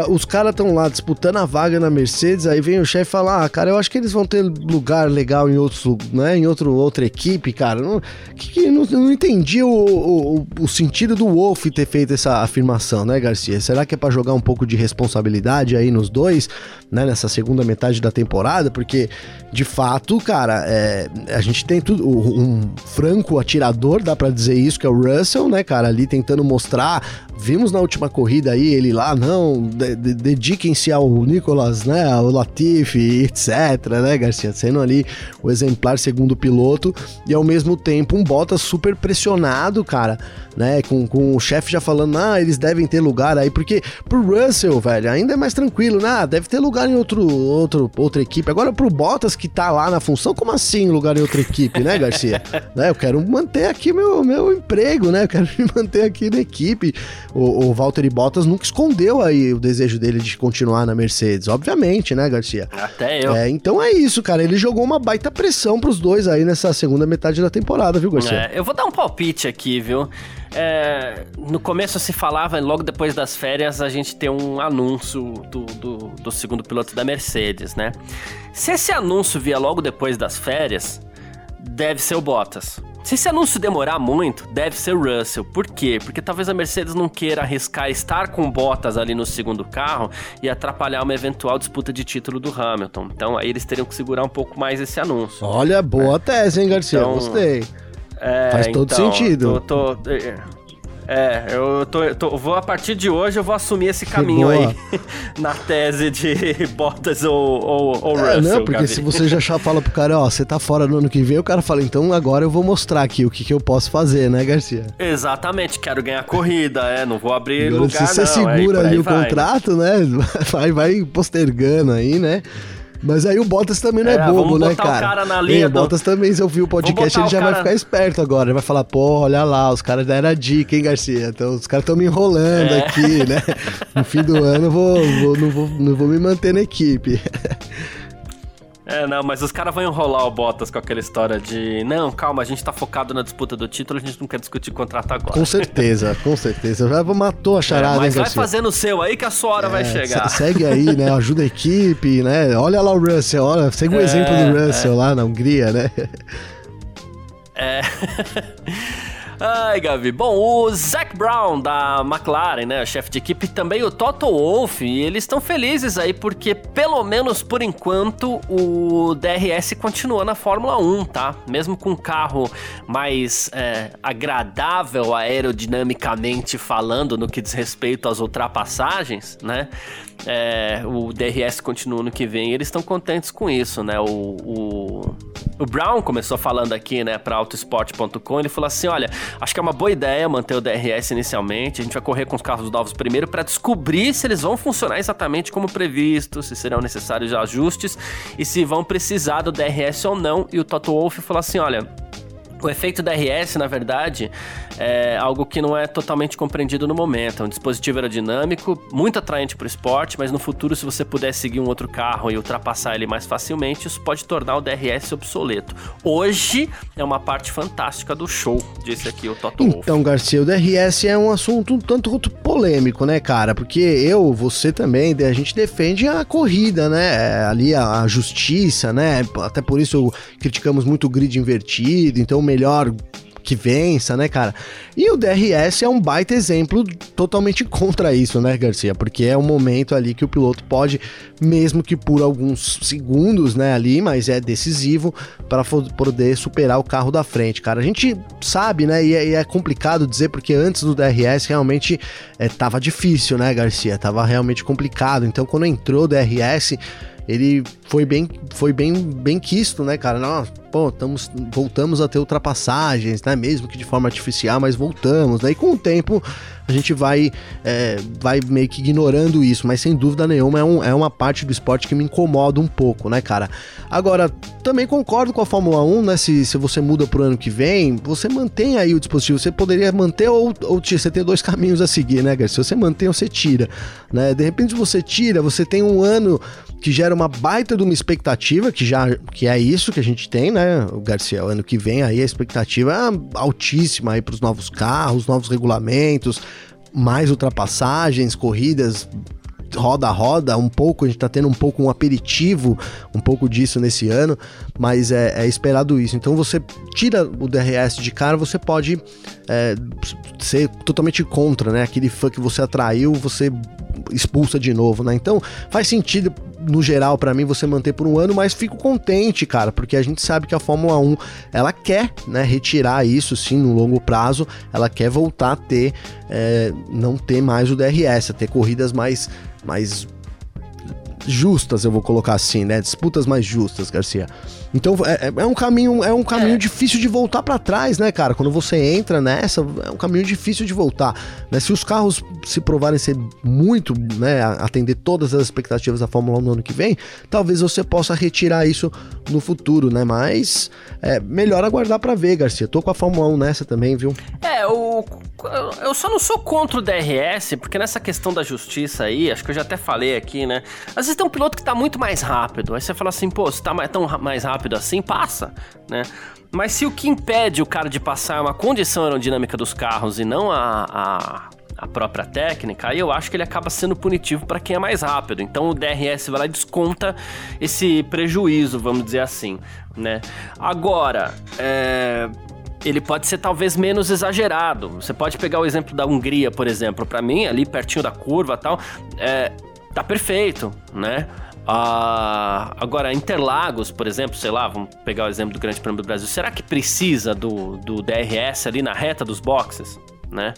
[SPEAKER 2] os caras estão lá disputando a vaga na Mercedes, aí vem o chefe falar, ah, cara, eu acho que eles vão ter lugar legal em outros, né, em outro, outra equipe, cara. Não, que, que, não, não entendi o, o, o, sentido do Wolf ter feito essa afirmação, né, Garcia? Será que é para jogar um pouco de responsabilidade aí nos dois, né, nessa segunda metade da temporada? Porque, de fato, cara, é, a gente tem tudo, um franco atirador, dá para dizer isso, que é o Russell, né, cara, ali tentando mostrar Vimos na última corrida aí ele lá, não, de, de, dediquem-se ao Nicolas, né, ao Latifi, etc, né, Garcia, sendo ali o exemplar segundo piloto e ao mesmo tempo um Bottas super pressionado, cara, né, com, com o chefe já falando, ah, eles devem ter lugar aí, porque pro Russell, velho, ainda é mais tranquilo, né, ah, deve ter lugar em outro, outro, outra equipe. Agora pro Bottas que tá lá na função, como assim lugar em outra equipe, né, Garcia? né, eu quero manter aqui meu, meu emprego, né, eu quero me manter aqui na equipe o, o Valtteri Bottas nunca escondeu aí o desejo dele de continuar na Mercedes, obviamente, né, Garcia?
[SPEAKER 1] Até eu.
[SPEAKER 2] É, então é isso, cara. Ele jogou uma baita pressão pros dois aí nessa segunda metade da temporada, viu, Garcia?
[SPEAKER 1] É, eu vou dar um palpite aqui, viu? É, no começo se falava, logo depois das férias, a gente tem um anúncio do, do, do segundo piloto da Mercedes, né? Se esse anúncio vier logo depois das férias, deve ser o Bottas. Se esse anúncio demorar muito, deve ser o Russell. Por quê? Porque talvez a Mercedes não queira arriscar estar com botas ali no segundo carro e atrapalhar uma eventual disputa de título do Hamilton. Então aí eles teriam que segurar um pouco mais esse anúncio.
[SPEAKER 2] Olha, boa tese, hein, Garcia? Então, Gostei. É, Faz todo então, sentido.
[SPEAKER 1] Tô, tô, é, eu tô, eu tô, vou a partir de hoje eu vou assumir esse caminho aí na tese de Bottas ou, ou, ou é, Russell.
[SPEAKER 2] Não, porque Gabi. se você já fala pro cara, ó, você tá fora no ano que vem, o cara fala, então agora eu vou mostrar aqui o que, que eu posso fazer, né, Garcia?
[SPEAKER 1] Exatamente, quero ganhar corrida, é, não vou abrir agora, lugar
[SPEAKER 2] se você
[SPEAKER 1] não,
[SPEAKER 2] segura ali o contrato, né, vai, vai postergando aí, né? Mas aí o Bottas também não é, é bobo, né, cara? O cara na linha do... Bottas também, se eu vi o podcast, ele já cara... vai ficar esperto agora. Ele vai falar, pô, olha lá, os caras deram a dica, hein, Garcia? Então os caras estão me enrolando é. aqui, né? No fim do ano eu vou, vou, não, vou, não vou me manter na equipe.
[SPEAKER 1] É, não, mas os caras vão enrolar o Bottas com aquela história de não, calma, a gente tá focado na disputa do título, a gente não quer discutir contrato agora.
[SPEAKER 2] Com certeza, com certeza. Já matou a charada, é,
[SPEAKER 1] Mas
[SPEAKER 2] hein,
[SPEAKER 1] vai fazendo o seu aí que a sua hora é, vai chegar.
[SPEAKER 2] Segue aí, né? Ajuda a equipe, né? Olha lá o Russell, olha, segue o é, exemplo do Russell é. lá na Hungria, né?
[SPEAKER 1] É. Ai, Gavi. Bom, o Zac Brown da McLaren, né, chefe de equipe, também o Toto Wolff, e eles estão felizes aí porque, pelo menos por enquanto, o DRS continua na Fórmula 1, tá? Mesmo com um carro mais é, agradável aerodinamicamente falando no que diz respeito às ultrapassagens, né? É, o DRS continua no que vem eles estão contentes com isso, né? O, o, o Brown começou falando aqui, né, para autosport.com, ele falou assim, olha, Acho que é uma boa ideia manter o DRS inicialmente. A gente vai correr com os carros novos primeiro para descobrir se eles vão funcionar exatamente como previsto, se serão necessários ajustes e se vão precisar do DRS ou não. E o Toto Wolff falou assim: olha. O efeito DRS, na verdade, é algo que não é totalmente compreendido no momento. É um dispositivo aerodinâmico, muito atraente para o esporte, mas no futuro, se você puder seguir um outro carro e ultrapassar ele mais facilmente, isso pode tornar o DRS obsoleto. Hoje é uma parte fantástica do show, disse aqui o Toto
[SPEAKER 2] Wolff. Então, Garcia, o DRS é um assunto um tanto quanto polêmico, né, cara? Porque eu, você também, a gente defende a corrida, né? É, ali a, a justiça, né? Até por isso criticamos muito o grid invertido, então melhor que vença, né, cara? E o DRS é um baita exemplo totalmente contra isso, né, Garcia? Porque é um momento ali que o piloto pode, mesmo que por alguns segundos, né, ali, mas é decisivo para poder superar o carro da frente, cara. A gente sabe, né, e é, e é complicado dizer porque antes do DRS realmente é, tava difícil, né, Garcia? Tava realmente complicado. Então, quando entrou o DRS ele foi bem, foi bem, bem quisto, né, cara? Não, pô, tamos, voltamos a ter ultrapassagens, né? Mesmo que de forma artificial, mas voltamos, né? E com o tempo a gente vai, é, vai meio que ignorando isso, mas sem dúvida nenhuma é, um, é uma parte do esporte que me incomoda um pouco, né, cara? Agora, também concordo com a Fórmula 1, né? Se, se você muda pro ano que vem, você mantém aí o dispositivo. Você poderia manter ou, ou você tem dois caminhos a seguir, né, Garcia? Se você mantém ou você tira, né? De repente, você tira, você tem um ano que gera uma baita de uma expectativa, que já que é isso que a gente tem, né, o Garcia, ano que vem aí a expectativa é altíssima aí para os novos carros, novos regulamentos, mais ultrapassagens, corridas roda a roda, um pouco, a gente tá tendo um pouco um aperitivo, um pouco disso nesse ano, mas é, é esperado isso. Então você tira o DRS de cara, você pode é, ser totalmente contra, né? Aquele fã que você atraiu, você expulsa de novo, né? Então faz sentido no geral para mim você manter por um ano, mas fico contente, cara, porque a gente sabe que a Fórmula 1 ela quer, né, retirar isso sim no longo prazo, ela quer voltar a ter, é, não ter mais o DRS, a ter corridas mais mais justas, eu vou colocar assim, né? Disputas mais justas, Garcia. Então é, é, é um caminho, é um caminho é. difícil de voltar para trás, né, cara? Quando você entra nessa, é um caminho difícil de voltar. Né? Se os carros se provarem ser muito, né, atender todas as expectativas da Fórmula 1 no ano que vem, talvez você possa retirar isso no futuro, né? Mas é melhor aguardar para ver, Garcia. Tô com a Fórmula 1 nessa também, viu?
[SPEAKER 1] É, o, eu só não sou contra o DRS, porque nessa questão da justiça aí, acho que eu já até falei aqui, né? Às vezes tem um piloto que tá muito mais rápido. Aí você fala assim, pô, se tá tão mais rápido assim, passa, né? Mas se o que impede o cara de passar é uma condição aerodinâmica dos carros e não a, a, a própria técnica, aí eu acho que ele acaba sendo punitivo para quem é mais rápido. Então o DRS vai lá e desconta esse prejuízo, vamos dizer assim, né? Agora, é, ele pode ser talvez menos exagerado. Você pode pegar o exemplo da Hungria, por exemplo. Para mim, ali pertinho da curva tal, é, tá perfeito, né? Ah, agora, Interlagos, por exemplo, sei lá, vamos pegar o exemplo do Grande Prêmio do Brasil. Será que precisa do, do DRS ali na reta dos boxes? Né?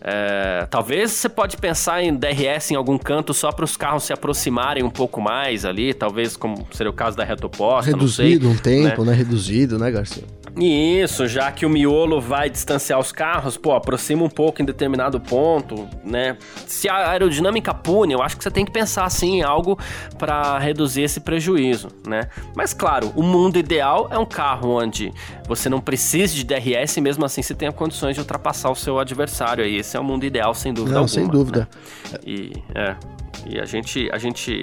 [SPEAKER 1] É, talvez você pode pensar em DRS em algum canto só para os carros se aproximarem um pouco mais ali, talvez como seria o caso da reta oposta.
[SPEAKER 2] Reduzido um tempo, né? né? Reduzido, né, Garcia?
[SPEAKER 1] Isso, já que o miolo vai distanciar os carros, pô, aproxima um pouco em determinado ponto, né? Se a aerodinâmica pune, eu acho que você tem que pensar assim em algo para reduzir esse prejuízo, né? Mas claro, o mundo ideal é um carro onde você não precise de DRS e mesmo assim você tenha condições de ultrapassar o seu adversário aí. Esse é o mundo ideal, sem dúvida não, alguma.
[SPEAKER 2] Sem dúvida.
[SPEAKER 1] Né? E, é, e a gente, a gente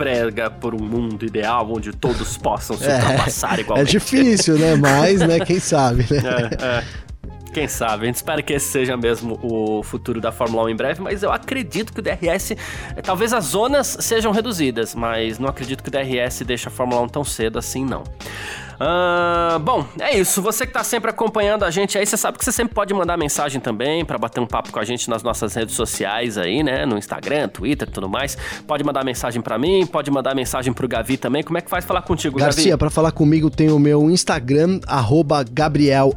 [SPEAKER 1] prega por um mundo ideal onde todos possam se é, ultrapassar
[SPEAKER 2] é
[SPEAKER 1] igualmente.
[SPEAKER 2] É difícil, né? Mas, né? Quem sabe, né? É, é.
[SPEAKER 1] Quem sabe? A gente espera que esse seja mesmo o futuro da Fórmula 1 em breve, mas eu acredito que o DRS. Talvez as zonas sejam reduzidas, mas não acredito que o DRS deixe a Fórmula 1 tão cedo assim, não. Uh, bom, é isso. Você que tá sempre acompanhando a gente aí, você sabe que você sempre pode mandar mensagem também para bater um papo com a gente nas nossas redes sociais aí, né? No Instagram, Twitter e tudo mais. Pode mandar mensagem para mim, pode mandar mensagem pro Gavi também. Como é que faz falar contigo,
[SPEAKER 2] Garcia, para falar comigo tem o meu Instagram, arroba Gabriel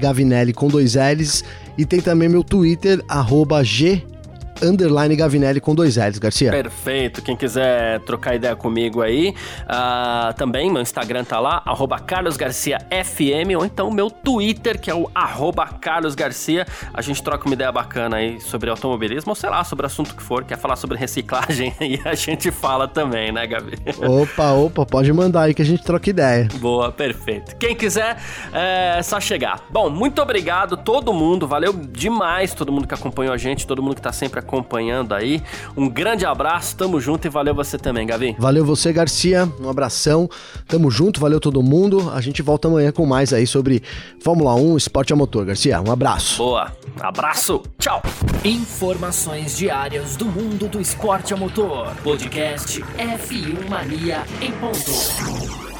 [SPEAKER 2] Gavinelli com dois L's. E tem também meu Twitter, arroba G underline Gavinelli com dois L's, Garcia.
[SPEAKER 1] Perfeito. Quem quiser trocar ideia comigo aí, uh, também meu Instagram tá lá, arroba carlosgarciafm, ou então meu Twitter, que é o arroba carlosgarcia. A gente troca uma ideia bacana aí sobre automobilismo, ou sei lá, sobre assunto que for, quer falar sobre reciclagem e a gente fala também, né, Gabi?
[SPEAKER 2] Opa, opa, pode mandar aí que a gente troca ideia.
[SPEAKER 1] Boa, perfeito. Quem quiser, é só chegar. Bom, muito obrigado todo mundo, valeu demais todo mundo que acompanhou a gente, todo mundo que tá sempre acompanhando aí. Um grande abraço, tamo junto e valeu você também, Gavi.
[SPEAKER 2] Valeu você, Garcia. Um abração. Tamo junto, valeu todo mundo. A gente volta amanhã com mais aí sobre Fórmula 1, esporte a motor, Garcia. Um abraço.
[SPEAKER 1] Boa. Abraço. Tchau.
[SPEAKER 3] Informações diárias do mundo do esporte a motor. Podcast F1 Mania em ponto.